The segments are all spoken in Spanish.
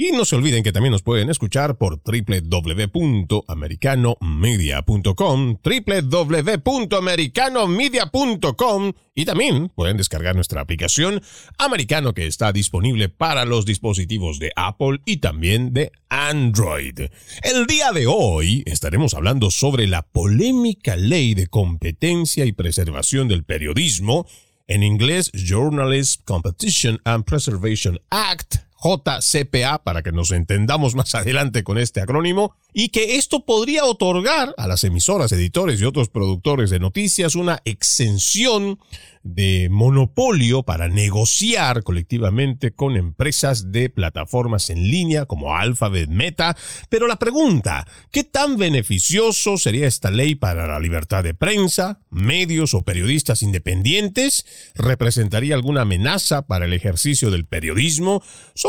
y no se olviden que también nos pueden escuchar por www.americanomedia.com, www.americanomedia.com y también pueden descargar nuestra aplicación Americano que está disponible para los dispositivos de Apple y también de Android. El día de hoy estaremos hablando sobre la polémica ley de competencia y preservación del periodismo, en inglés Journalist Competition and Preservation Act, JCPA, para que nos entendamos más adelante con este acrónimo, y que esto podría otorgar a las emisoras, editores y otros productores de noticias una exención de monopolio para negociar colectivamente con empresas de plataformas en línea como Alphabet Meta. Pero la pregunta, ¿qué tan beneficioso sería esta ley para la libertad de prensa, medios o periodistas independientes? ¿Representaría alguna amenaza para el ejercicio del periodismo?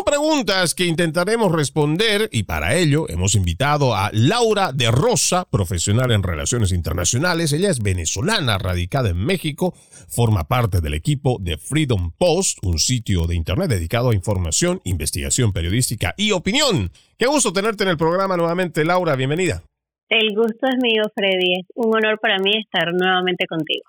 Preguntas que intentaremos responder y para ello hemos invitado a Laura de Rosa, profesional en relaciones internacionales. Ella es venezolana, radicada en México, forma parte del equipo de Freedom Post, un sitio de Internet dedicado a información, investigación periodística y opinión. Qué gusto tenerte en el programa nuevamente, Laura. Bienvenida. El gusto es mío, Freddy. Es un honor para mí estar nuevamente contigo.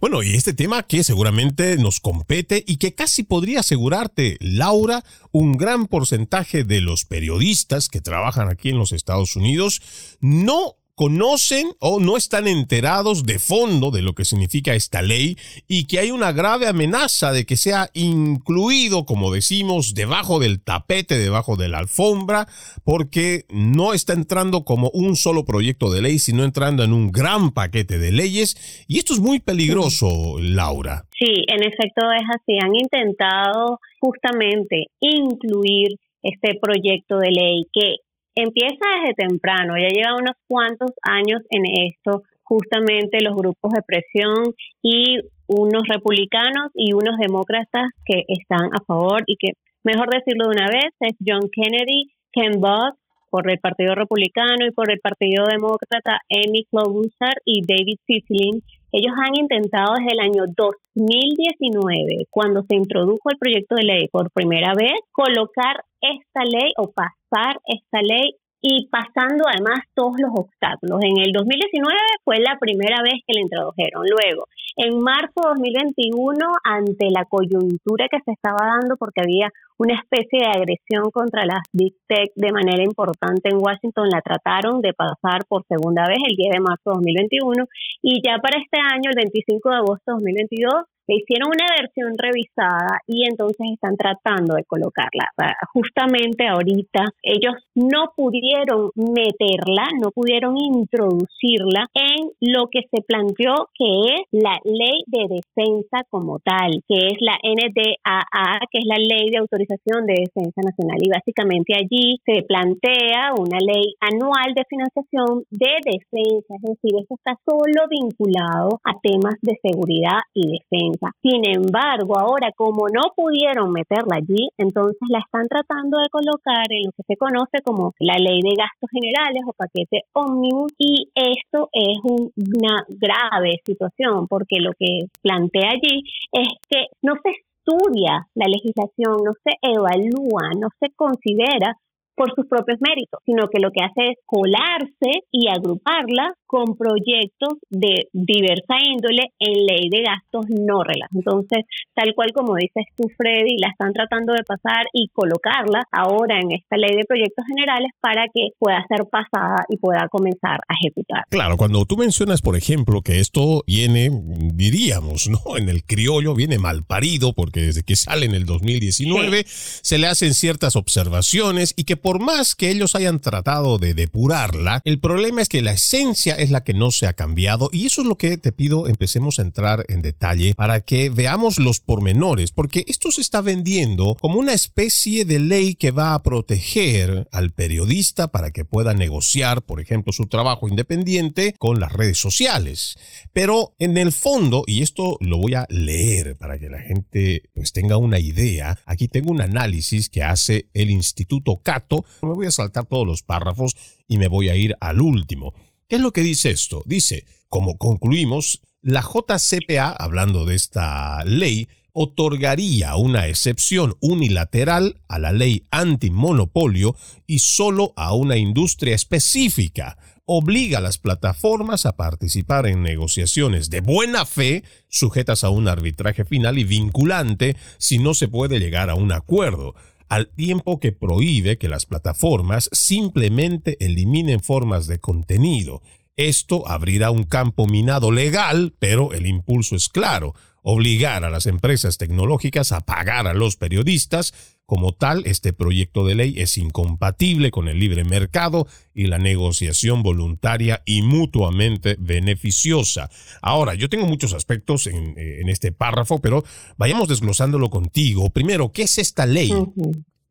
Bueno, y este tema que seguramente nos compete y que casi podría asegurarte, Laura, un gran porcentaje de los periodistas que trabajan aquí en los Estados Unidos no conocen o no están enterados de fondo de lo que significa esta ley y que hay una grave amenaza de que sea incluido, como decimos, debajo del tapete, debajo de la alfombra, porque no está entrando como un solo proyecto de ley, sino entrando en un gran paquete de leyes. Y esto es muy peligroso, Laura. Sí, en efecto es así. Han intentado justamente incluir este proyecto de ley que empieza desde temprano, ya lleva unos cuantos años en esto, justamente los grupos de presión y unos republicanos y unos demócratas que están a favor y que, mejor decirlo de una vez, es John Kennedy, Ken Buck por el Partido Republicano y por el Partido Demócrata Amy Klobuchar y David Cicilline. Ellos han intentado desde el año 2019, cuando se introdujo el proyecto de ley por primera vez, colocar esta ley o pasar esta ley y pasando además todos los obstáculos. En el 2019 fue la primera vez que la introdujeron. Luego, en marzo de 2021, ante la coyuntura que se estaba dando porque había una especie de agresión contra las Big Tech de manera importante en Washington, la trataron de pasar por segunda vez el 10 de marzo de 2021 y ya para este año, el 25 de agosto de 2022, le hicieron una versión revisada y entonces están tratando de colocarla. Justamente ahorita ellos no pudieron meterla, no pudieron introducirla en lo que se planteó que es la ley de defensa como tal, que es la NDAA, que es la ley de autorización de defensa nacional. Y básicamente allí se plantea una ley anual de financiación de defensa, es decir, esto está solo vinculado a temas de seguridad y defensa. Sin embargo, ahora como no pudieron meterla allí, entonces la están tratando de colocar en lo que se conoce como la ley de gastos generales o paquete ómnibus y esto es una grave situación porque lo que plantea allí es que no se estudia la legislación, no se evalúa, no se considera por sus propios méritos, sino que lo que hace es colarse y agruparla con proyectos de diversa índole en ley de gastos no relacionados. Entonces, tal cual como dices tú, Freddy, la están tratando de pasar y colocarla ahora en esta ley de proyectos generales para que pueda ser pasada y pueda comenzar a ejecutar. Claro, cuando tú mencionas, por ejemplo, que esto viene, diríamos, ¿no? En el criollo viene mal parido, porque desde que sale en el 2019 se le hacen ciertas observaciones y que por más que ellos hayan tratado de depurarla, el problema es que la esencia es la que no se ha cambiado y eso es lo que te pido empecemos a entrar en detalle para que veamos los pormenores, porque esto se está vendiendo como una especie de ley que va a proteger al periodista para que pueda negociar, por ejemplo, su trabajo independiente con las redes sociales. Pero en el fondo, y esto lo voy a leer para que la gente pues tenga una idea, aquí tengo un análisis que hace el Instituto Cato, me voy a saltar todos los párrafos y me voy a ir al último. ¿Qué es lo que dice esto? Dice, como concluimos, la JCPA, hablando de esta ley, otorgaría una excepción unilateral a la ley antimonopolio y solo a una industria específica. Obliga a las plataformas a participar en negociaciones de buena fe, sujetas a un arbitraje final y vinculante si no se puede llegar a un acuerdo al tiempo que prohíbe que las plataformas simplemente eliminen formas de contenido. Esto abrirá un campo minado legal, pero el impulso es claro, obligar a las empresas tecnológicas a pagar a los periodistas. Como tal, este proyecto de ley es incompatible con el libre mercado y la negociación voluntaria y mutuamente beneficiosa. Ahora, yo tengo muchos aspectos en, eh, este párrafo, pero vayamos desglosándolo contigo. Primero, ¿qué es esta ley?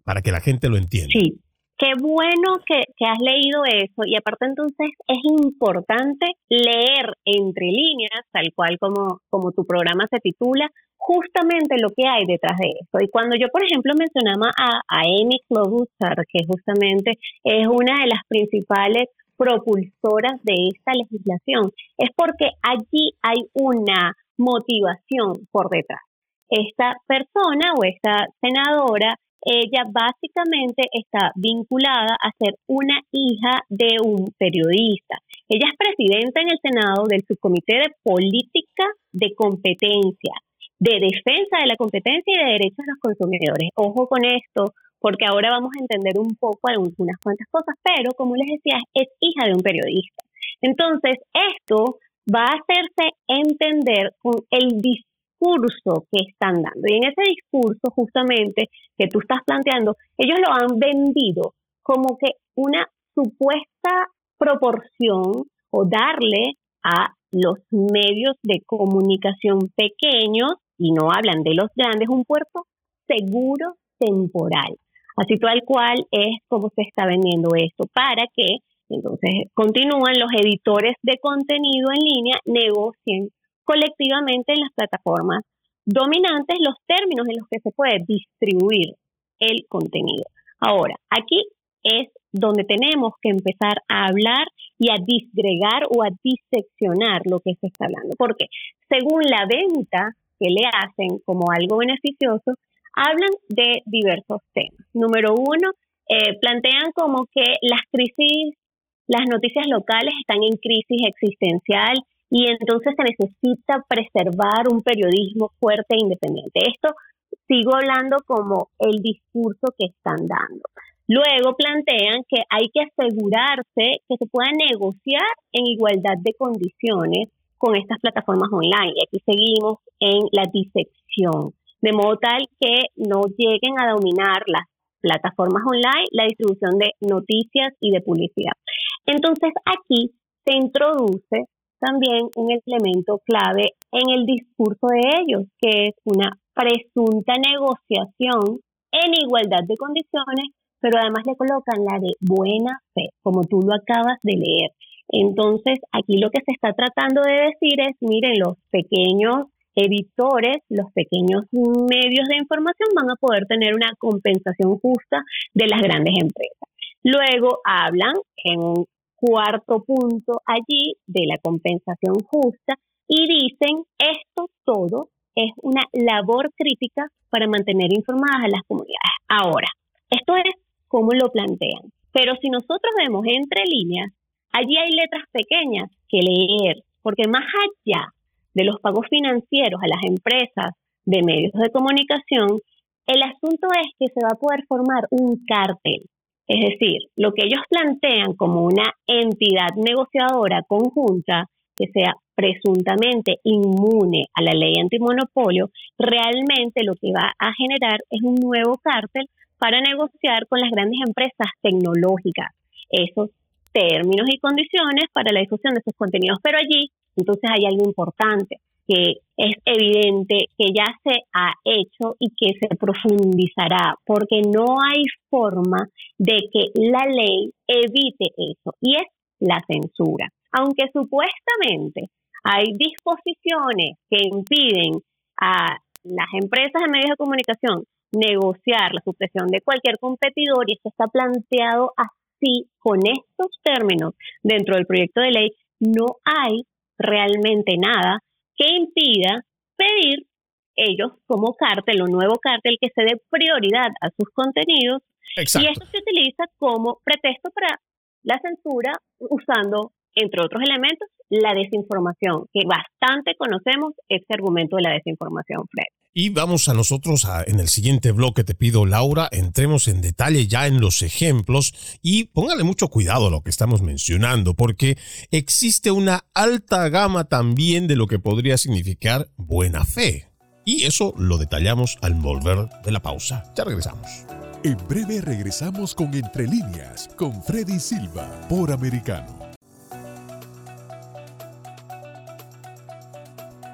Para que la gente lo entienda. Sí, Qué bueno que, has leído eso y aparte entonces es importante leer entre líneas, tal cual como, tu programa se titula, justamente lo que hay detrás de esto. Y cuando yo, por ejemplo, mencionaba a, a Amy Klobuchar, que justamente es una de las principales propulsoras de esta legislación, es porque allí hay una motivación por detrás. Esta persona o esta senadora ella básicamente está vinculada a ser una hija de un periodista. Ella es presidenta en el Senado del Subcomité de Política de Competencia, de Defensa de la Competencia y de Derechos de los Consumidores. Ojo con esto, porque ahora vamos a entender un poco algunas cuantas cosas, pero como les decía, es hija de un periodista. Entonces, esto va a hacerse entender con el discurso que están dando. Y en ese discurso, justamente, que tú estás planteando, ellos lo han vendido como que una supuesta proporción o darle a los medios de comunicación pequeños, y no hablan de los grandes, un puerto seguro temporal. Así tal cual es como se está vendiendo esto, para que entonces continúan los editores de contenido en línea, negocien colectivamente en las plataformas dominantes los términos en los que se puede distribuir el contenido. Ahora, aquí es donde tenemos que empezar a hablar y a disgregar o a diseccionar lo que se está hablando. Porque según la venta que le hacen como algo beneficioso, hablan de diversos temas. Número uno, eh, plantean como que las crisis, las noticias locales están en crisis existencial y entonces se necesita preservar un periodismo fuerte e independiente. Esto sigo hablando como el discurso que están dando. Luego plantean que hay que asegurarse que se pueda negociar en igualdad de condiciones con estas plataformas online. Y aquí seguimos en la disección, de modo tal que no lleguen a dominar las plataformas online la distribución de noticias y de publicidad. Entonces aquí se introduce también un elemento clave en el discurso de ellos, que es una presunta negociación en igualdad de condiciones, pero además le colocan la de buena fe, como tú lo acabas de leer. Entonces, aquí lo que se está tratando de decir es, miren, los pequeños editores, los pequeños medios de información van a poder tener una compensación justa de las grandes empresas. Luego hablan en un cuarto punto allí de la compensación justa y dicen esto todo es una labor crítica para mantener informadas a las comunidades. Ahora, esto es como lo plantean, pero si nosotros vemos entre líneas, allí hay letras pequeñas que leer, porque más allá de los pagos financieros a las empresas de medios de comunicación, el asunto es que se va a poder formar un cártel es decir, lo que ellos plantean como una entidad negociadora conjunta que sea presuntamente inmune a la ley antimonopolio, realmente lo que va a generar es un nuevo cártel para negociar con las grandes empresas tecnológicas. Eso términos y condiciones para la difusión de sus contenidos. Pero allí, entonces hay algo importante que es evidente que ya se ha hecho y que se profundizará, porque no hay forma de que la ley evite eso, y es la censura. Aunque supuestamente hay disposiciones que impiden a las empresas de medios de comunicación negociar la supresión de cualquier competidor, y esto está planteado así, con estos términos, dentro del proyecto de ley, no hay realmente nada que impida pedir ellos como cártel o nuevo cártel que se dé prioridad a sus contenidos. Y esto se utiliza como pretexto para la censura usando, entre otros elementos, la desinformación, que bastante conocemos este argumento de la desinformación, Fred. Y vamos a nosotros en el siguiente bloque, te pido Laura, entremos en detalle ya en los ejemplos y póngale mucho cuidado a lo que estamos mencionando, porque existe una alta gama también de lo que podría significar buena fe. Y eso lo detallamos al volver de la pausa. Ya regresamos. En breve regresamos con Entre líneas, con Freddy Silva, por Americano.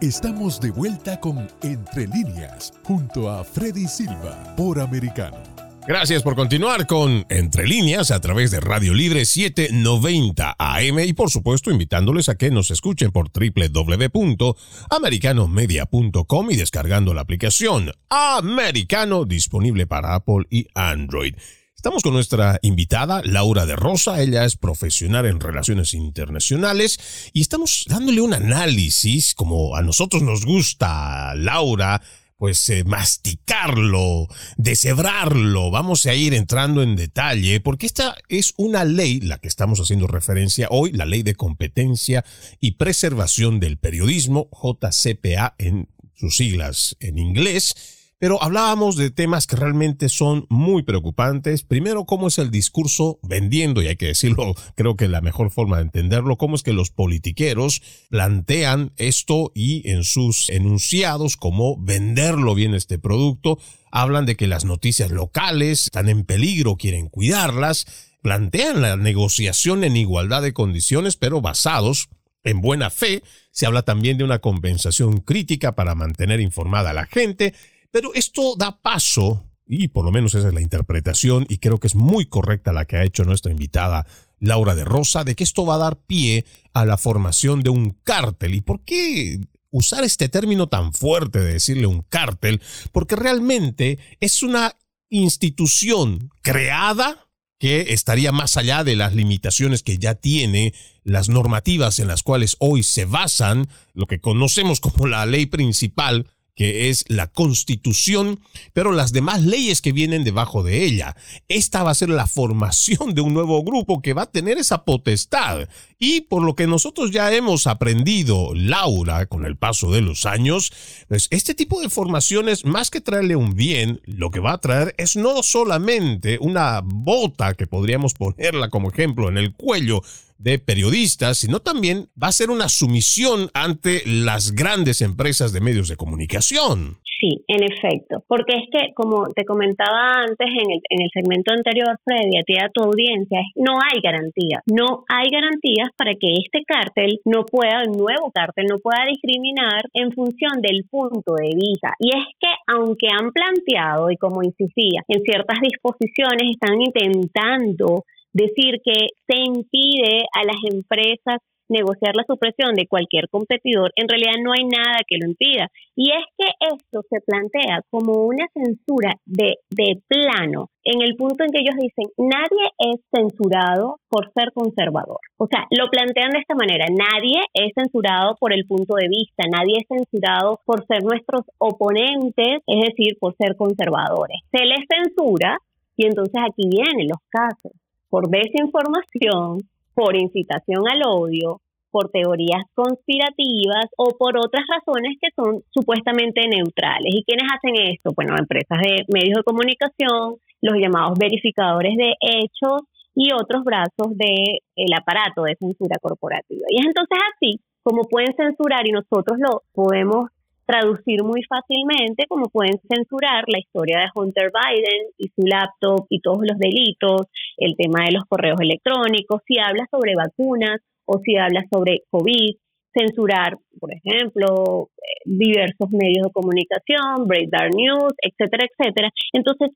Estamos de vuelta con Entre líneas, junto a Freddy Silva, por Americano. Gracias por continuar con Entre líneas a través de Radio Libre 790 AM y por supuesto invitándoles a que nos escuchen por www.americanomedia.com y descargando la aplicación Americano disponible para Apple y Android. Estamos con nuestra invitada, Laura de Rosa. Ella es profesional en relaciones internacionales y estamos dándole un análisis, como a nosotros nos gusta, Laura, pues eh, masticarlo, deshebrarlo. Vamos a ir entrando en detalle porque esta es una ley, la que estamos haciendo referencia hoy, la ley de competencia y preservación del periodismo, JCPA en sus siglas en inglés pero hablábamos de temas que realmente son muy preocupantes. Primero, cómo es el discurso vendiendo, y hay que decirlo, creo que la mejor forma de entenderlo, cómo es que los politiqueros plantean esto y en sus enunciados, cómo venderlo bien este producto. Hablan de que las noticias locales están en peligro, quieren cuidarlas. Plantean la negociación en igualdad de condiciones, pero basados en buena fe. Se habla también de una compensación crítica para mantener informada a la gente pero esto da paso, y por lo menos esa es la interpretación, y creo que es muy correcta la que ha hecho nuestra invitada Laura de Rosa, de que esto va a dar pie a la formación de un cártel. ¿Y por qué usar este término tan fuerte de decirle un cártel? Porque realmente es una institución creada que estaría más allá de las limitaciones que ya tiene las normativas en las cuales hoy se basan lo que conocemos como la ley principal que es la constitución, pero las demás leyes que vienen debajo de ella. Esta va a ser la formación de un nuevo grupo que va a tener esa potestad. Y por lo que nosotros ya hemos aprendido, Laura, con el paso de los años, pues este tipo de formaciones, más que traerle un bien, lo que va a traer es no solamente una bota que podríamos ponerla como ejemplo en el cuello, de periodistas, sino también va a ser una sumisión ante las grandes empresas de medios de comunicación. Sí, en efecto, porque es que, como te comentaba antes en el, en el segmento anterior, Freddy, a ti a tu audiencia, no hay garantías. No hay garantías para que este cártel no pueda, el nuevo cártel, no pueda discriminar en función del punto de vista. Y es que, aunque han planteado, y como insistía, en ciertas disposiciones están intentando decir que se impide a las empresas negociar la supresión de cualquier competidor, en realidad no hay nada que lo impida. Y es que esto se plantea como una censura de, de plano, en el punto en que ellos dicen, nadie es censurado por ser conservador. O sea, lo plantean de esta manera, nadie es censurado por el punto de vista, nadie es censurado por ser nuestros oponentes, es decir, por ser conservadores. Se les censura y entonces aquí vienen los casos por desinformación, por incitación al odio, por teorías conspirativas o por otras razones que son supuestamente neutrales. ¿Y quiénes hacen esto? Bueno, empresas de medios de comunicación, los llamados verificadores de hechos y otros brazos del aparato de censura corporativa. Y es entonces así como pueden censurar y nosotros lo podemos traducir muy fácilmente, como pueden censurar la historia de Hunter Biden y su laptop y todos los delitos, el tema de los correos electrónicos, si habla sobre vacunas o si habla sobre COVID, censurar, por ejemplo, eh, diversos medios de comunicación, Breakdown News, etcétera, etcétera. Entonces,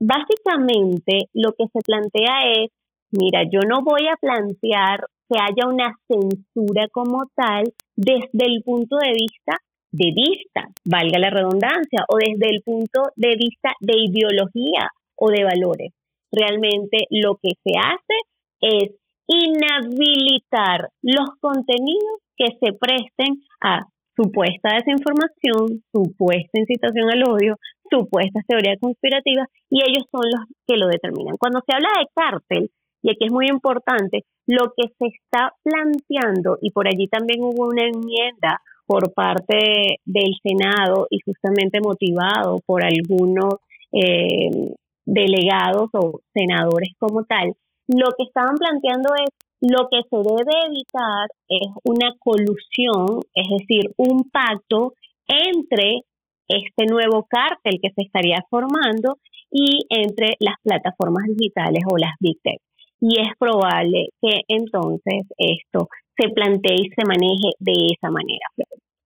básicamente lo que se plantea es, mira, yo no voy a plantear que haya una censura como tal desde el punto de vista de vista, valga la redundancia, o desde el punto de vista de ideología o de valores. Realmente lo que se hace es inhabilitar los contenidos que se presten a supuesta desinformación, supuesta incitación al odio, supuestas teorías conspirativas, y ellos son los que lo determinan. Cuando se habla de cártel, y aquí es muy importante, lo que se está planteando, y por allí también hubo una enmienda por parte del Senado y justamente motivado por algunos eh, delegados o senadores como tal, lo que estaban planteando es lo que se debe evitar es una colusión, es decir, un pacto entre este nuevo cártel que se estaría formando y entre las plataformas digitales o las big tech. Y es probable que entonces esto se plantee y se maneje de esa manera.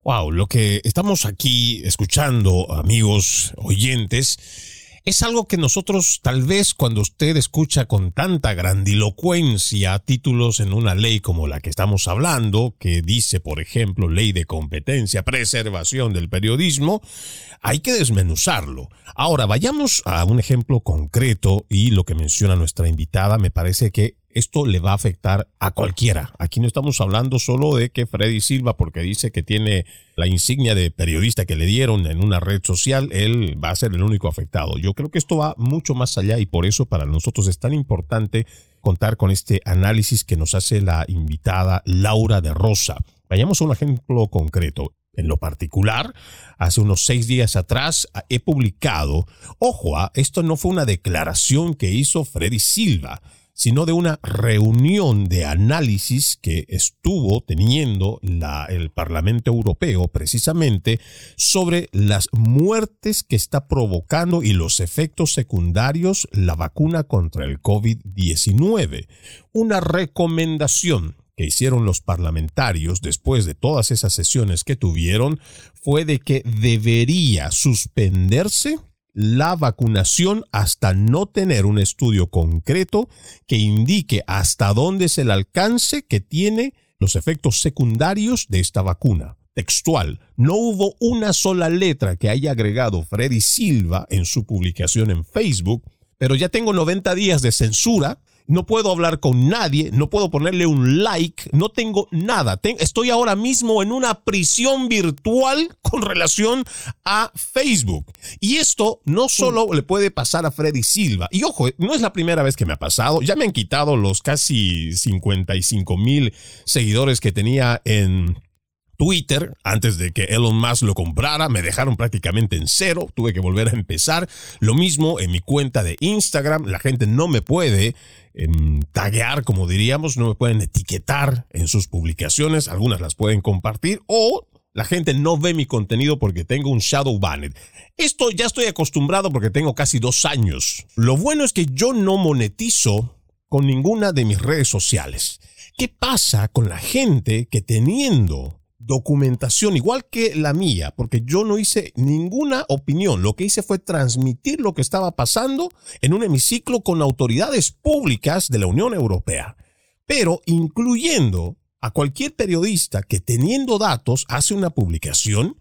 Wow, lo que estamos aquí escuchando, amigos oyentes, es algo que nosotros tal vez cuando usted escucha con tanta grandilocuencia títulos en una ley como la que estamos hablando, que dice, por ejemplo, ley de competencia, preservación del periodismo, hay que desmenuzarlo. Ahora, vayamos a un ejemplo concreto y lo que menciona nuestra invitada me parece que esto le va a afectar a cualquiera. Aquí no estamos hablando solo de que Freddy Silva, porque dice que tiene la insignia de periodista que le dieron en una red social, él va a ser el único afectado. Yo creo que esto va mucho más allá y por eso para nosotros es tan importante contar con este análisis que nos hace la invitada Laura de Rosa. Vayamos a un ejemplo concreto. En lo particular, hace unos seis días atrás he publicado, ojo, ah, esto no fue una declaración que hizo Freddy Silva, sino de una reunión de análisis que estuvo teniendo el Parlamento Europeo precisamente sobre las muertes que está provocando y los efectos secundarios la vacuna contra el COVID-19. Una recomendación que hicieron los parlamentarios después de todas esas sesiones que tuvieron fue de que debería suspenderse la vacunación hasta no tener un estudio concreto que indique hasta dónde es el alcance que tiene los efectos secundarios de esta vacuna. Textual, no hubo una sola letra que haya agregado Freddy Silva en su publicación en Facebook, pero ya tengo 90 días de censura no puedo hablar con nadie, no puedo ponerle un like, no tengo nada. estoy ahora mismo en una prisión virtual con relación a Facebook. Y esto no solo le puede pasar a Freddy Silva. Y ojo, no es la primera vez que me ha pasado. Ya me han quitado los casi 55 mil seguidores que tenía en Twitter, antes de que Elon Musk lo comprara, me dejaron prácticamente en cero, tuve que volver a empezar. Lo mismo en mi cuenta de Instagram, la gente no me puede taguear, como diríamos, no me pueden etiquetar en sus publicaciones, algunas las pueden compartir o la gente no ve mi contenido porque tengo un shadow banned. Esto ya estoy acostumbrado porque tengo casi dos años. Lo bueno es que yo no monetizo con ninguna de mis redes sociales. ¿Qué pasa con la gente que teniendo documentación igual que la mía, porque yo no hice ninguna opinión. Lo que hice fue transmitir lo que estaba pasando en un hemiciclo con autoridades públicas de la Unión Europea, pero incluyendo a cualquier periodista que teniendo datos hace una publicación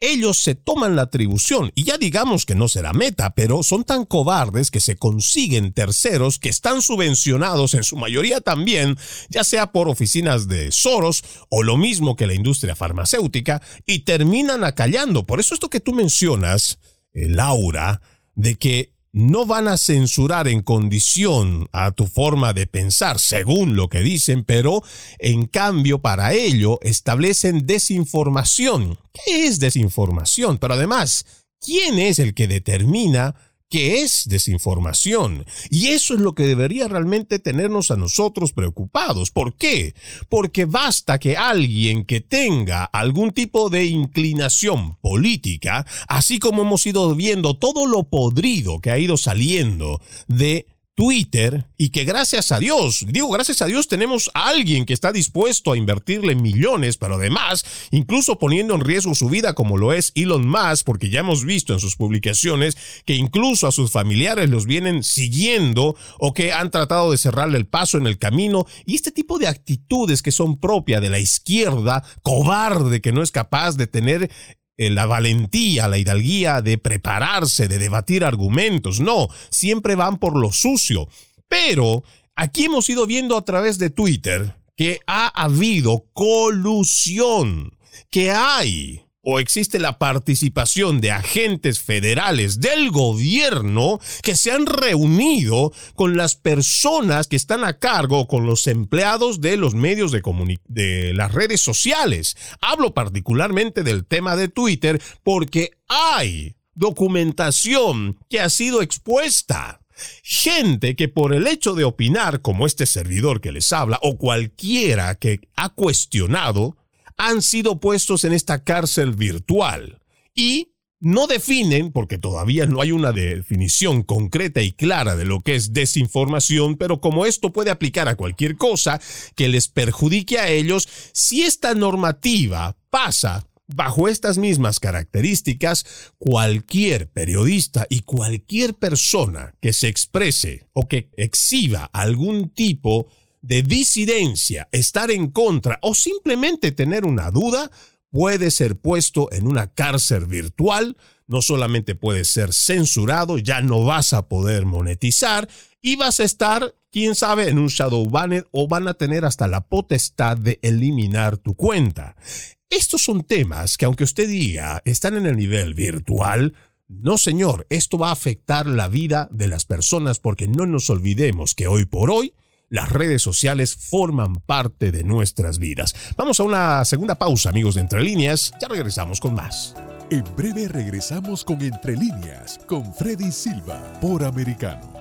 ellos se toman la atribución y ya digamos que no será meta, pero son tan cobardes que se consiguen terceros que están subvencionados en su mayoría también, ya sea por oficinas de Soros o lo mismo que la industria farmacéutica, y terminan acallando. Por eso esto que tú mencionas, eh, Laura, de que no van a censurar en condición a tu forma de pensar, según lo que dicen, pero en cambio para ello establecen desinformación. ¿Qué es desinformación? Pero además, ¿quién es el que determina que es desinformación. Y eso es lo que debería realmente tenernos a nosotros preocupados. ¿Por qué? Porque basta que alguien que tenga algún tipo de inclinación política, así como hemos ido viendo todo lo podrido que ha ido saliendo de Twitter y que gracias a Dios, digo gracias a Dios tenemos a alguien que está dispuesto a invertirle millones, pero además incluso poniendo en riesgo su vida como lo es Elon Musk, porque ya hemos visto en sus publicaciones que incluso a sus familiares los vienen siguiendo o que han tratado de cerrarle el paso en el camino. Y este tipo de actitudes que son propias de la izquierda cobarde que no es capaz de tener la valentía, la hidalguía de prepararse, de debatir argumentos. No, siempre van por lo sucio. Pero aquí hemos ido viendo a través de Twitter que ha habido colusión, que hay o existe la participación de agentes federales del gobierno que se han reunido con las personas que están a cargo, con los empleados de los medios de, de las redes sociales. Hablo particularmente del tema de Twitter porque hay documentación que ha sido expuesta. Gente que por el hecho de opinar, como este servidor que les habla, o cualquiera que ha cuestionado, han sido puestos en esta cárcel virtual y no definen, porque todavía no hay una definición concreta y clara de lo que es desinformación, pero como esto puede aplicar a cualquier cosa que les perjudique a ellos, si esta normativa pasa bajo estas mismas características, cualquier periodista y cualquier persona que se exprese o que exhiba algún tipo de disidencia, estar en contra o simplemente tener una duda, puede ser puesto en una cárcel virtual, no solamente puede ser censurado, ya no vas a poder monetizar y vas a estar, quién sabe, en un shadow banner o van a tener hasta la potestad de eliminar tu cuenta. Estos son temas que aunque usted diga están en el nivel virtual, no señor, esto va a afectar la vida de las personas porque no nos olvidemos que hoy por hoy las redes sociales forman parte de nuestras vidas. Vamos a una segunda pausa, amigos de Entre Líneas. Ya regresamos con más. En breve regresamos con Entre Líneas, con Freddy Silva, por Americano.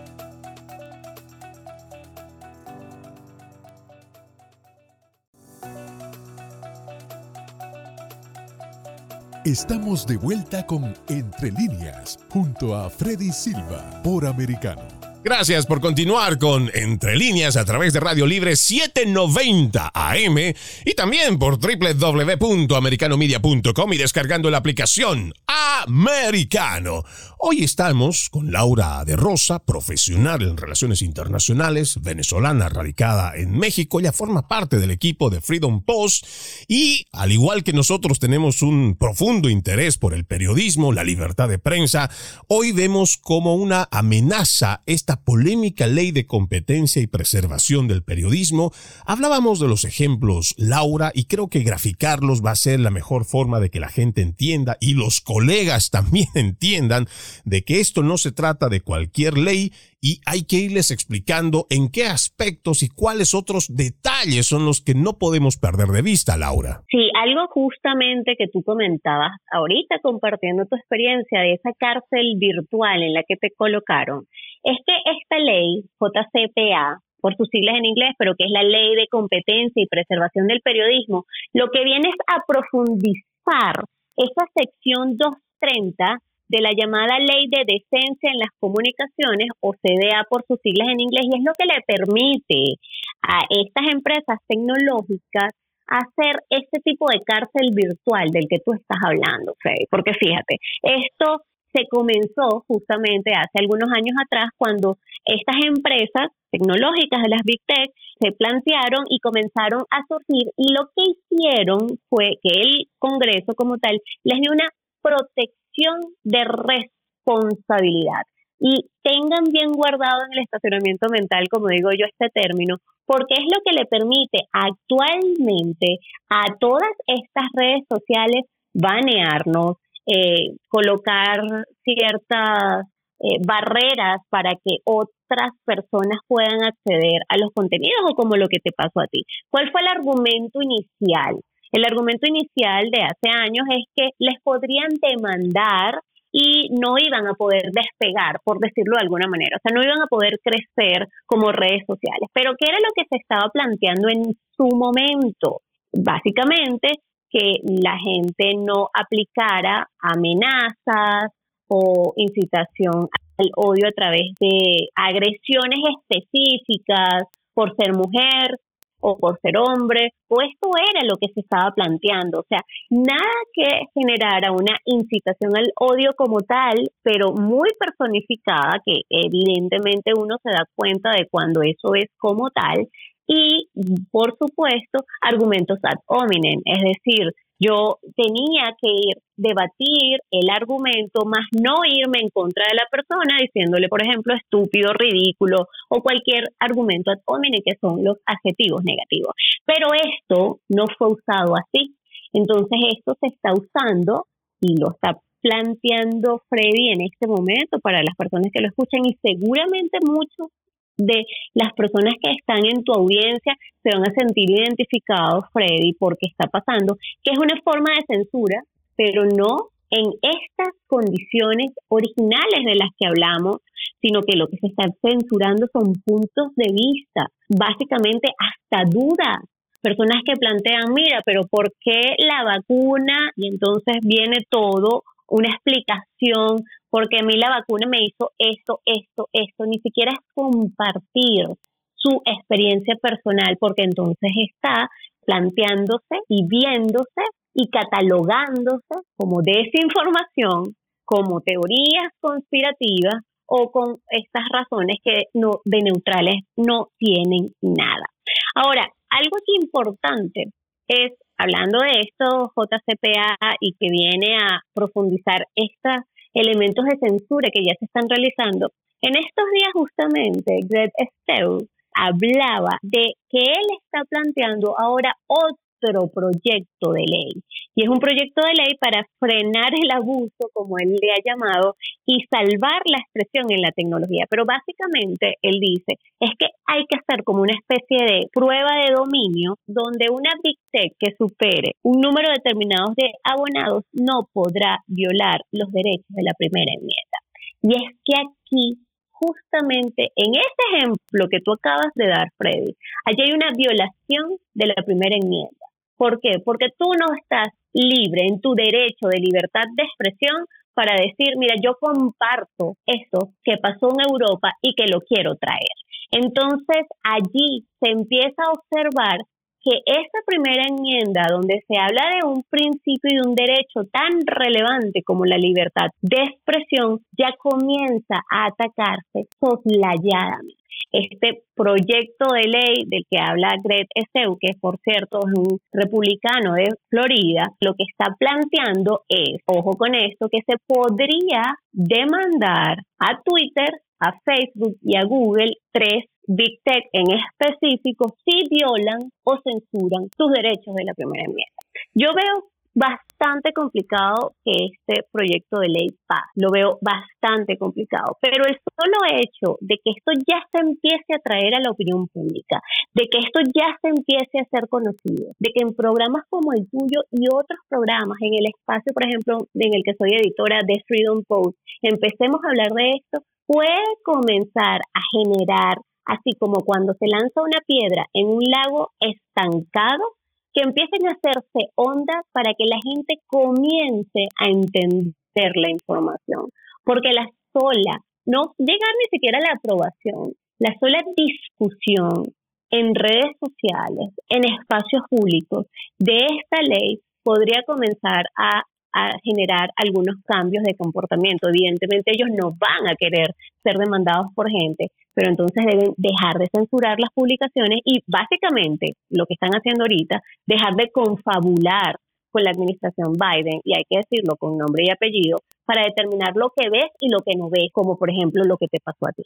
Estamos de vuelta con Entre Líneas, junto a Freddy Silva, por Americano. Gracias por continuar con Entre Líneas a través de Radio Libre 790 AM y también por www.americanomedia.com y descargando la aplicación Americano. Hoy estamos con Laura de Rosa, profesional en relaciones internacionales, venezolana radicada en México. Ella forma parte del equipo de Freedom Post y, al igual que nosotros tenemos un profundo interés por el periodismo, la libertad de prensa, hoy vemos como una amenaza esta polémica ley de competencia y preservación del periodismo, hablábamos de los ejemplos, Laura, y creo que graficarlos va a ser la mejor forma de que la gente entienda y los colegas también entiendan de que esto no se trata de cualquier ley y hay que irles explicando en qué aspectos y cuáles otros detalles son los que no podemos perder de vista, Laura. Sí, algo justamente que tú comentabas ahorita compartiendo tu experiencia de esa cárcel virtual en la que te colocaron, es que esta ley, JCPA, por sus siglas en inglés, pero que es la Ley de Competencia y Preservación del Periodismo, lo que viene es a profundizar esa sección 230 de la llamada Ley de Decencia en las Comunicaciones, o CDA por sus siglas en inglés, y es lo que le permite a estas empresas tecnológicas hacer este tipo de cárcel virtual del que tú estás hablando, Freddy. Porque fíjate, esto se comenzó justamente hace algunos años atrás cuando estas empresas tecnológicas de las Big Tech se plantearon y comenzaron a surgir y lo que hicieron fue que el Congreso como tal les dio una protección de responsabilidad. Y tengan bien guardado en el estacionamiento mental, como digo yo, este término, porque es lo que le permite actualmente a todas estas redes sociales banearnos, eh, colocar ciertas eh, barreras para que otras personas puedan acceder a los contenidos o como lo que te pasó a ti. ¿Cuál fue el argumento inicial? El argumento inicial de hace años es que les podrían demandar y no iban a poder despegar, por decirlo de alguna manera. O sea, no iban a poder crecer como redes sociales. Pero ¿qué era lo que se estaba planteando en su momento? Básicamente que la gente no aplicara amenazas o incitación el odio a través de agresiones específicas por ser mujer o por ser hombre, o esto era lo que se estaba planteando. O sea, nada que generara una incitación al odio como tal, pero muy personificada, que evidentemente uno se da cuenta de cuando eso es como tal, y por supuesto argumentos ad hominem, es decir, yo tenía que ir debatir el argumento, más no irme en contra de la persona diciéndole, por ejemplo, estúpido, ridículo o cualquier argumento ad hominem que son los adjetivos negativos. Pero esto no fue usado así. Entonces esto se está usando y lo está planteando Freddy en este momento para las personas que lo escuchan y seguramente muchos de las personas que están en tu audiencia se van a sentir identificados, Freddy, porque está pasando, que es una forma de censura, pero no en estas condiciones originales de las que hablamos, sino que lo que se está censurando son puntos de vista, básicamente hasta dudas. Personas que plantean, mira, pero ¿por qué la vacuna? Y entonces viene todo una explicación, porque a mí la vacuna me hizo esto, esto, esto, ni siquiera es compartir su experiencia personal, porque entonces está planteándose y viéndose y catalogándose como desinformación, como teorías conspirativas o con estas razones que no, de neutrales no tienen nada. Ahora, algo importante es hablando de esto, JCPA, y que viene a profundizar estos elementos de censura que ya se están realizando, en estos días justamente Greg Esteu hablaba de que él está planteando ahora otro proyecto de ley. Y es un proyecto de ley para frenar el abuso, como él le ha llamado, y salvar la expresión en la tecnología. Pero básicamente él dice, es que hay que hacer como una especie de prueba de dominio donde una Big Tech que supere un número determinado de abonados no podrá violar los derechos de la primera enmienda. Y es que aquí justamente en ese ejemplo que tú acabas de dar, Freddy, allí hay una violación de la primera enmienda. ¿Por qué? Porque tú no estás libre en tu derecho de libertad de expresión para decir, mira, yo comparto esto que pasó en Europa y que lo quiero traer. Entonces allí se empieza a observar que esta primera enmienda, donde se habla de un principio y de un derecho tan relevante como la libertad de expresión, ya comienza a atacarse soslayadamente este proyecto de ley del que habla Greg Esteu, que por cierto es un republicano de Florida, lo que está planteando es, ojo con esto, que se podría demandar a Twitter, a Facebook y a Google tres Big Tech en específico si violan o censuran tus derechos de la primera enmienda. Yo veo bastante complicado que este proyecto de ley pase. Lo veo bastante complicado. Pero el solo hecho de que esto ya se empiece a traer a la opinión pública, de que esto ya se empiece a ser conocido, de que en programas como el tuyo y otros programas, en el espacio, por ejemplo, en el que soy editora de Freedom Post, empecemos a hablar de esto, puede comenzar a generar, así como cuando se lanza una piedra en un lago estancado, que empiecen a hacerse ondas para que la gente comience a entender la información. Porque la sola, no llegar ni siquiera a la aprobación, la sola discusión en redes sociales, en espacios públicos de esta ley podría comenzar a a generar algunos cambios de comportamiento. Evidentemente ellos no van a querer ser demandados por gente, pero entonces deben dejar de censurar las publicaciones y básicamente lo que están haciendo ahorita, dejar de confabular con la administración Biden, y hay que decirlo con nombre y apellido, para determinar lo que ves y lo que no ves, como por ejemplo lo que te pasó a ti.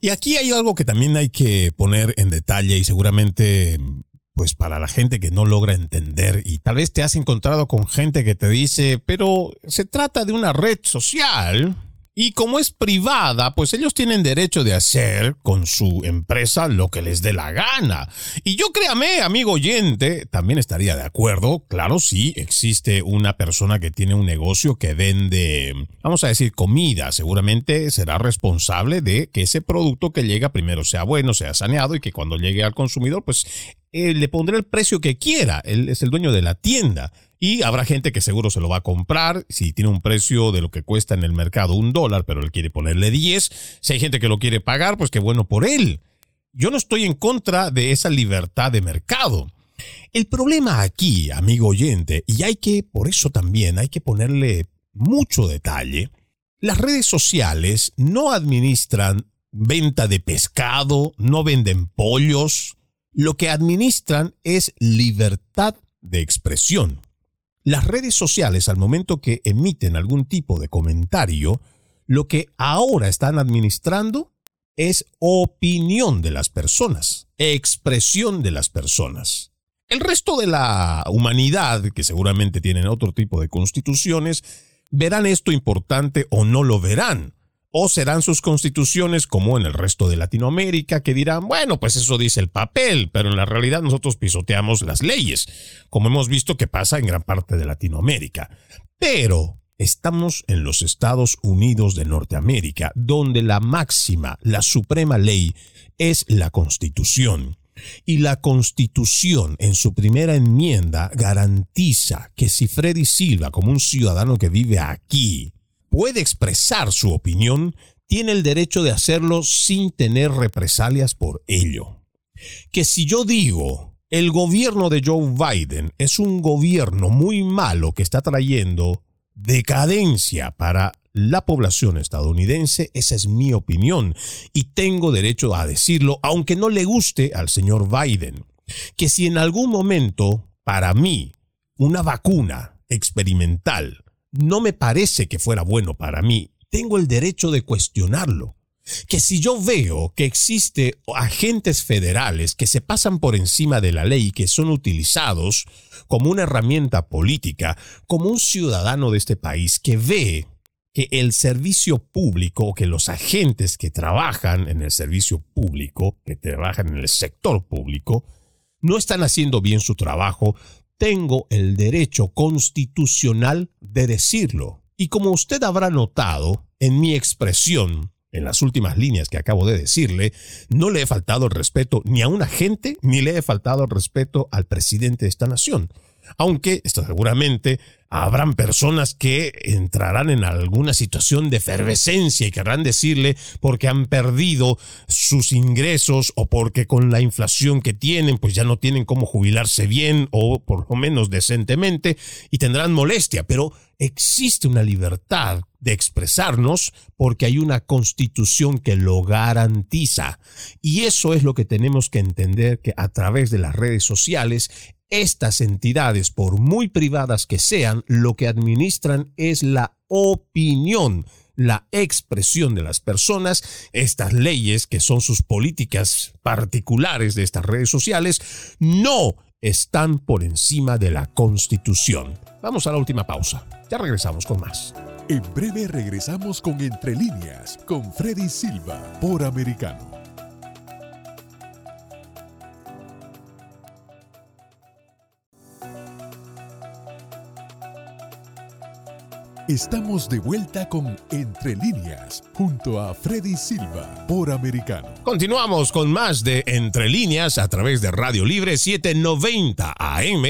Y aquí hay algo que también hay que poner en detalle y seguramente pues para la gente que no logra entender y tal vez te has encontrado con gente que te dice, pero se trata de una red social y como es privada, pues ellos tienen derecho de hacer con su empresa lo que les dé la gana. Y yo créame, amigo oyente, también estaría de acuerdo. Claro, sí, existe una persona que tiene un negocio que vende, vamos a decir, comida. Seguramente será responsable de que ese producto que llega primero sea bueno, sea saneado y que cuando llegue al consumidor, pues le pondrá el precio que quiera. Él es el dueño de la tienda. Y habrá gente que seguro se lo va a comprar si tiene un precio de lo que cuesta en el mercado un dólar, pero él quiere ponerle 10. Si hay gente que lo quiere pagar, pues qué bueno por él. Yo no estoy en contra de esa libertad de mercado. El problema aquí, amigo oyente, y hay que, por eso también hay que ponerle mucho detalle, las redes sociales no administran venta de pescado, no venden pollos, lo que administran es libertad de expresión. Las redes sociales al momento que emiten algún tipo de comentario, lo que ahora están administrando es opinión de las personas, expresión de las personas. El resto de la humanidad, que seguramente tienen otro tipo de constituciones, verán esto importante o no lo verán. O serán sus constituciones como en el resto de Latinoamérica que dirán, bueno, pues eso dice el papel, pero en la realidad nosotros pisoteamos las leyes, como hemos visto que pasa en gran parte de Latinoamérica. Pero estamos en los Estados Unidos de Norteamérica, donde la máxima, la suprema ley es la constitución. Y la Constitución en su primera enmienda garantiza que si Freddy Silva, como un ciudadano que vive aquí, puede expresar su opinión, tiene el derecho de hacerlo sin tener represalias por ello. Que si yo digo, el gobierno de Joe Biden es un gobierno muy malo que está trayendo decadencia para la población estadounidense, esa es mi opinión, y tengo derecho a decirlo, aunque no le guste al señor Biden, que si en algún momento, para mí, una vacuna experimental no me parece que fuera bueno para mí, tengo el derecho de cuestionarlo. Que si yo veo que existe agentes federales que se pasan por encima de la ley y que son utilizados como una herramienta política, como un ciudadano de este país que ve que el servicio público, que los agentes que trabajan en el servicio público, que trabajan en el sector público, no están haciendo bien su trabajo, tengo el derecho constitucional de decirlo. Y como usted habrá notado en mi expresión, en las últimas líneas que acabo de decirle, no le he faltado el respeto ni a un agente, ni le he faltado el respeto al presidente de esta nación. Aunque, esto seguramente, habrán personas que entrarán en alguna situación de efervescencia y querrán decirle porque han perdido sus ingresos o porque con la inflación que tienen pues ya no tienen cómo jubilarse bien o por lo menos decentemente y tendrán molestia, pero existe una libertad de expresarnos porque hay una constitución que lo garantiza. Y eso es lo que tenemos que entender que a través de las redes sociales estas entidades, por muy privadas que sean, lo que administran es la opinión, la expresión de las personas. Estas leyes, que son sus políticas particulares de estas redes sociales, no están por encima de la Constitución. Vamos a la última pausa. Ya regresamos con más. En breve regresamos con Entre líneas, con Freddy Silva, por Americano. Estamos de vuelta con Entre líneas junto a Freddy Silva por Americano. Continuamos con más de Entre líneas a través de Radio Libre 790 AM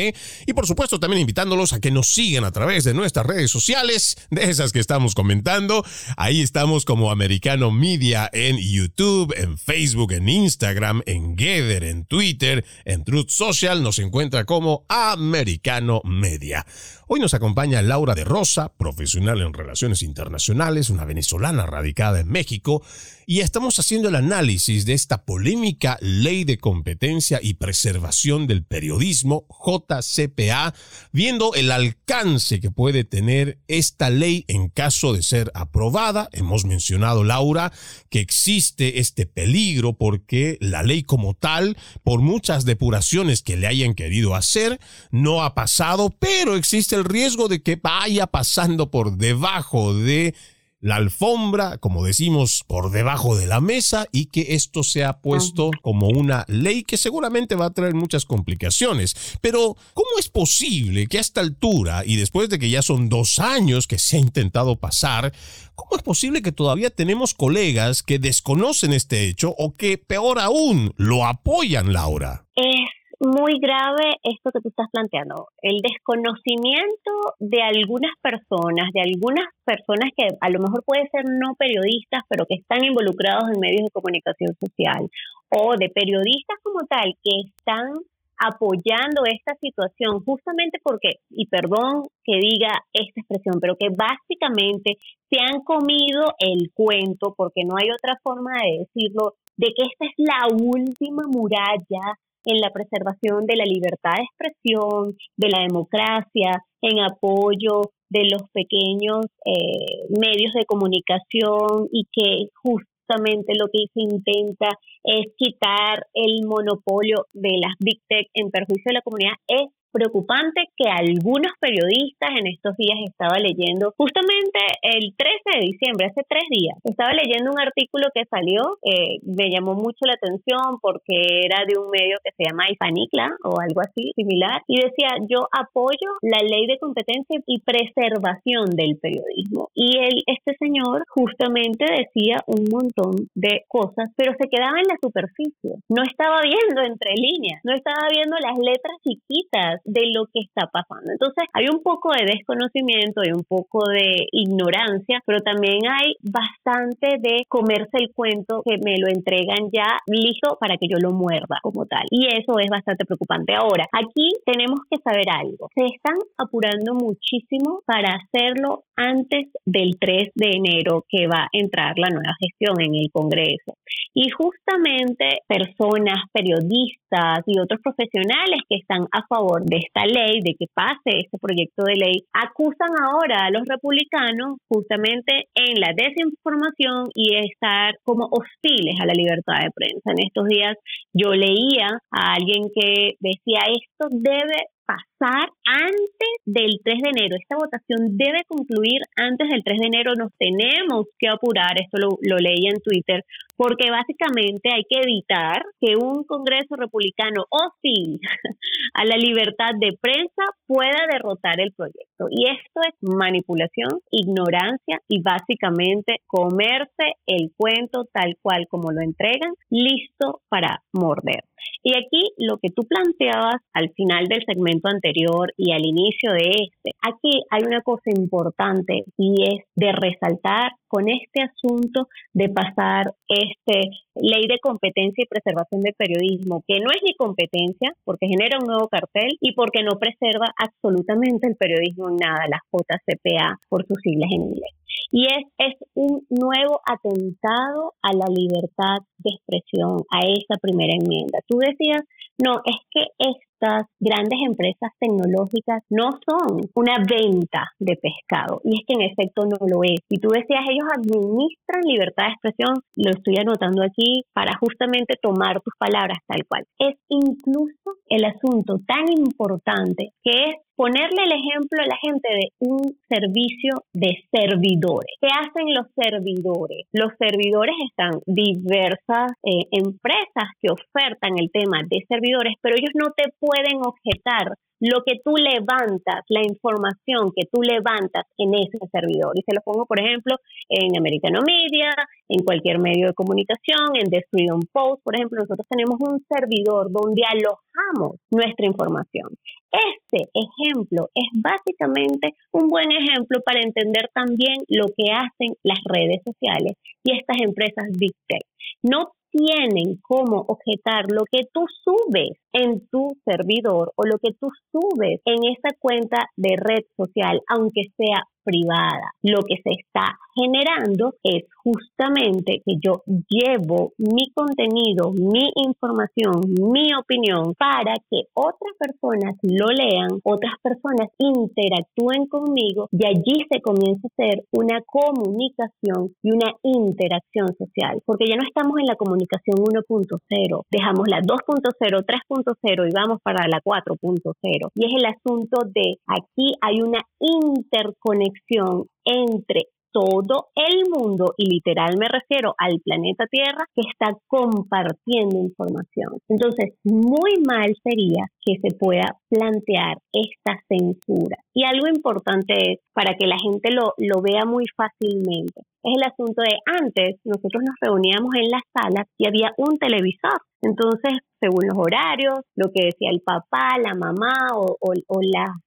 y por supuesto también invitándolos a que nos sigan a través de nuestras redes sociales, de esas que estamos comentando. Ahí estamos como Americano Media en YouTube, en Facebook, en Instagram, en Gather, en Twitter, en Truth Social. Nos encuentra como Americano Media. Hoy nos acompaña Laura de Rosa, profesional en relaciones internacionales, una venezolana radicada en México, y estamos haciendo el análisis de esta polémica ley de competencia y preservación del periodismo, JCPA, viendo el alcance que puede tener esta ley en caso de ser aprobada. Hemos mencionado, Laura, que existe este peligro porque la ley como tal, por muchas depuraciones que le hayan querido hacer, no ha pasado, pero existe el riesgo de que vaya pasando por debajo de la alfombra, como decimos, por debajo de la mesa y que esto sea puesto como una ley que seguramente va a traer muchas complicaciones. Pero, ¿cómo es posible que a esta altura, y después de que ya son dos años que se ha intentado pasar, ¿cómo es posible que todavía tenemos colegas que desconocen este hecho o que, peor aún, lo apoyan, Laura? Es muy grave esto que tú estás planteando, el desconocimiento de algunas personas, de algunas personas que a lo mejor pueden ser no periodistas, pero que están involucrados en medios de comunicación social, o de periodistas como tal, que están apoyando esta situación justamente porque, y perdón que diga esta expresión, pero que básicamente se han comido el cuento, porque no hay otra forma de decirlo, de que esta es la última muralla en la preservación de la libertad de expresión, de la democracia, en apoyo de los pequeños eh, medios de comunicación y que justamente lo que se intenta es quitar el monopolio de las big tech en perjuicio de la comunidad es preocupante que algunos periodistas en estos días estaba leyendo, justamente el 13 de diciembre, hace tres días, estaba leyendo un artículo que salió, eh, me llamó mucho la atención porque era de un medio que se llama Ipanicla o algo así similar, y decía, yo apoyo la ley de competencia y preservación del periodismo. Y él, este señor justamente decía un montón de cosas, pero se quedaba en la superficie, no estaba viendo entre líneas, no estaba viendo las letras chiquitas de lo que está pasando. Entonces hay un poco de desconocimiento, hay un poco de ignorancia, pero también hay bastante de comerse el cuento que me lo entregan ya listo para que yo lo muerda como tal. Y eso es bastante preocupante. Ahora, aquí tenemos que saber algo. Se están apurando muchísimo para hacerlo antes del 3 de enero que va a entrar la nueva gestión en el Congreso. Y justamente personas, periodistas y otros profesionales que están a favor de esta ley, de que pase este proyecto de ley, acusan ahora a los republicanos justamente en la desinformación y estar como hostiles a la libertad de prensa. En estos días yo leía a alguien que decía esto debe pasar antes del 3 de enero. Esta votación debe concluir antes del 3 de enero. Nos tenemos que apurar, esto lo, lo leí en Twitter, porque básicamente hay que evitar que un Congreso republicano hostil a la libertad de prensa pueda derrotar el proyecto. Y esto es manipulación, ignorancia y básicamente comerse el cuento tal cual como lo entregan, listo para morder. Y aquí lo que tú planteabas al final del segmento anterior y al inicio de este, aquí hay una cosa importante y es de resaltar con este asunto de pasar este ley de competencia y preservación del periodismo, que no es ni competencia porque genera un nuevo cartel y porque no preserva absolutamente el periodismo en nada, las JCPA por sus siglas en inglés. Y es, es un nuevo atentado a la libertad de expresión, a esa primera enmienda. Tú decías, no, es que estas grandes empresas tecnológicas no son una venta de pescado, y es que en efecto no lo es. Y tú decías, ellos administran libertad de expresión, lo estoy anotando aquí para justamente tomar tus palabras tal cual. Es incluso el asunto tan importante que es ponerle el ejemplo a la gente de un servicio de servidores. ¿Qué hacen los servidores? Los servidores están diversas eh, empresas que ofertan el tema de servidores, pero ellos no te pueden objetar lo que tú levantas, la información que tú levantas en ese servidor. Y se lo pongo, por ejemplo, en Americano Media, en cualquier medio de comunicación, en The Freedom Post, por ejemplo, nosotros tenemos un servidor donde alojamos nuestra información. Este ejemplo es básicamente un buen ejemplo para entender también lo que hacen las redes sociales y estas empresas Big Tech. No tienen cómo objetar lo que tú subes en tu servidor o lo que tú subes en esa cuenta de red social, aunque sea privada. Lo que se está generando es justamente que yo llevo mi contenido, mi información, mi opinión para que otras personas lo lean, otras personas interactúen conmigo y allí se comienza a hacer una comunicación y una interacción social, porque ya no estamos en la comunicación 1.0, dejamos la 2.0, 3.0 y vamos para la 4.0. Y es el asunto de aquí hay una interconexión entre todo el mundo, y literal me refiero al planeta Tierra, que está compartiendo información. Entonces, muy mal sería que se pueda plantear esta censura. Y algo importante es, para que la gente lo, lo vea muy fácilmente, es el asunto de antes nosotros nos reuníamos en las salas y había un televisor. Entonces, según los horarios, lo que decía el papá, la mamá o,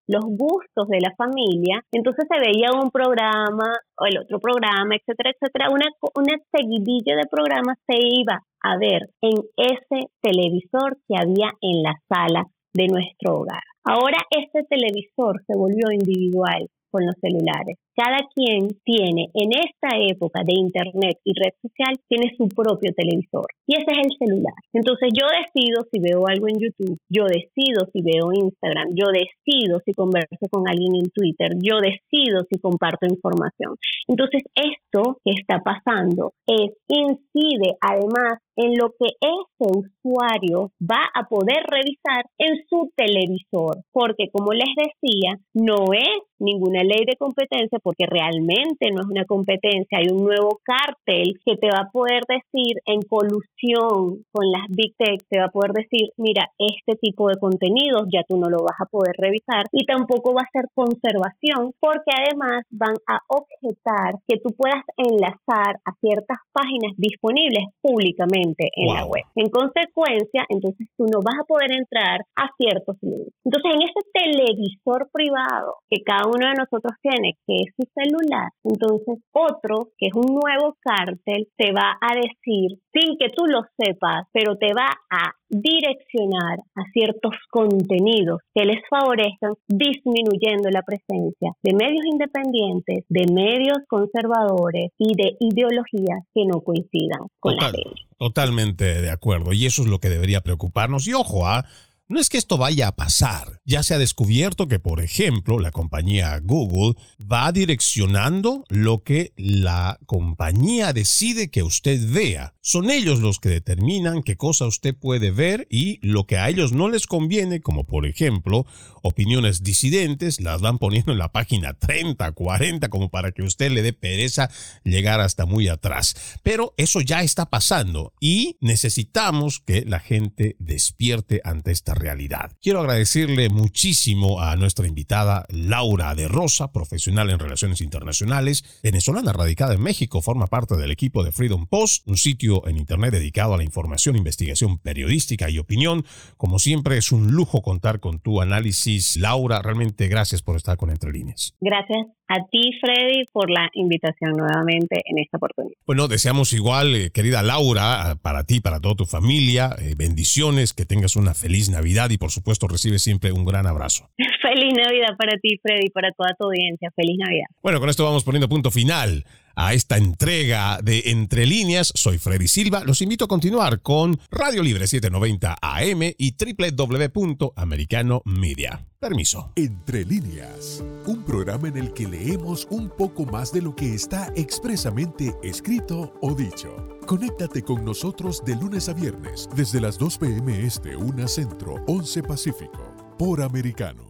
los gustos de la familia, entonces se veía un programa o el otro programa, etcétera, etcétera. Una, una seguidilla de programas se iba a ver en ese televisor que había en la sala de nuestro hogar. Ahora este televisor se volvió individual con los celulares. Cada quien tiene en esta época de Internet y red social, tiene su propio televisor y ese es el celular. Entonces yo decido si veo algo en YouTube, yo decido si veo Instagram, yo decido si converso con alguien en Twitter, yo decido si comparto información. Entonces esto que está pasando es incide además en lo que ese usuario va a poder revisar en su televisor, porque como les decía, no es ninguna ley de competencia porque realmente no es una competencia, hay un nuevo cártel que te va a poder decir en colusión con las Big Tech, te va a poder decir, mira, este tipo de contenidos ya tú no lo vas a poder revisar y tampoco va a ser conservación porque además van a objetar que tú puedas enlazar a ciertas páginas disponibles públicamente en la web. En consecuencia, entonces tú no vas a poder entrar a ciertos links. Entonces, en ese televisor privado que cada uno de nosotros tiene, que es celular. Entonces, otro, que es un nuevo cártel, te va a decir, sin que tú lo sepas, pero te va a direccionar a ciertos contenidos que les favorezcan, disminuyendo la presencia de medios independientes, de medios conservadores y de ideologías que no coincidan con la ley. Totalmente de acuerdo. Y eso es lo que debería preocuparnos. Y ojo, a ¿ah? No es que esto vaya a pasar. Ya se ha descubierto que, por ejemplo, la compañía Google va direccionando lo que la compañía decide que usted vea. Son ellos los que determinan qué cosa usted puede ver y lo que a ellos no les conviene, como por ejemplo opiniones disidentes, las van poniendo en la página 30, 40, como para que usted le dé pereza llegar hasta muy atrás. Pero eso ya está pasando y necesitamos que la gente despierte ante esta realidad. Quiero agradecerle muchísimo a nuestra invitada Laura de Rosa, profesional en relaciones internacionales, venezolana radicada en México, forma parte del equipo de Freedom Post, un sitio en Internet dedicado a la información, investigación periodística y opinión. Como siempre, es un lujo contar con tu análisis. Laura, realmente gracias por estar con Entre Líneas. Gracias a ti, Freddy, por la invitación nuevamente en esta oportunidad. Bueno, deseamos igual, eh, querida Laura, para ti, para toda tu familia, eh, bendiciones, que tengas una feliz Navidad y por supuesto recibe siempre un gran abrazo. feliz Navidad para ti, Freddy, para toda tu audiencia. Feliz Navidad. Bueno, con esto vamos poniendo punto final a esta entrega de Entre Líneas. Soy Freddy Silva. Los invito a continuar con Radio Libre 790 AM y www.americano Media. Permiso. Entre líneas, un programa en el que leemos un poco más de lo que está expresamente escrito o dicho. Conéctate con nosotros de lunes a viernes desde las 2 p.m. Este, 1 Centro, 11 Pacífico, por Americano.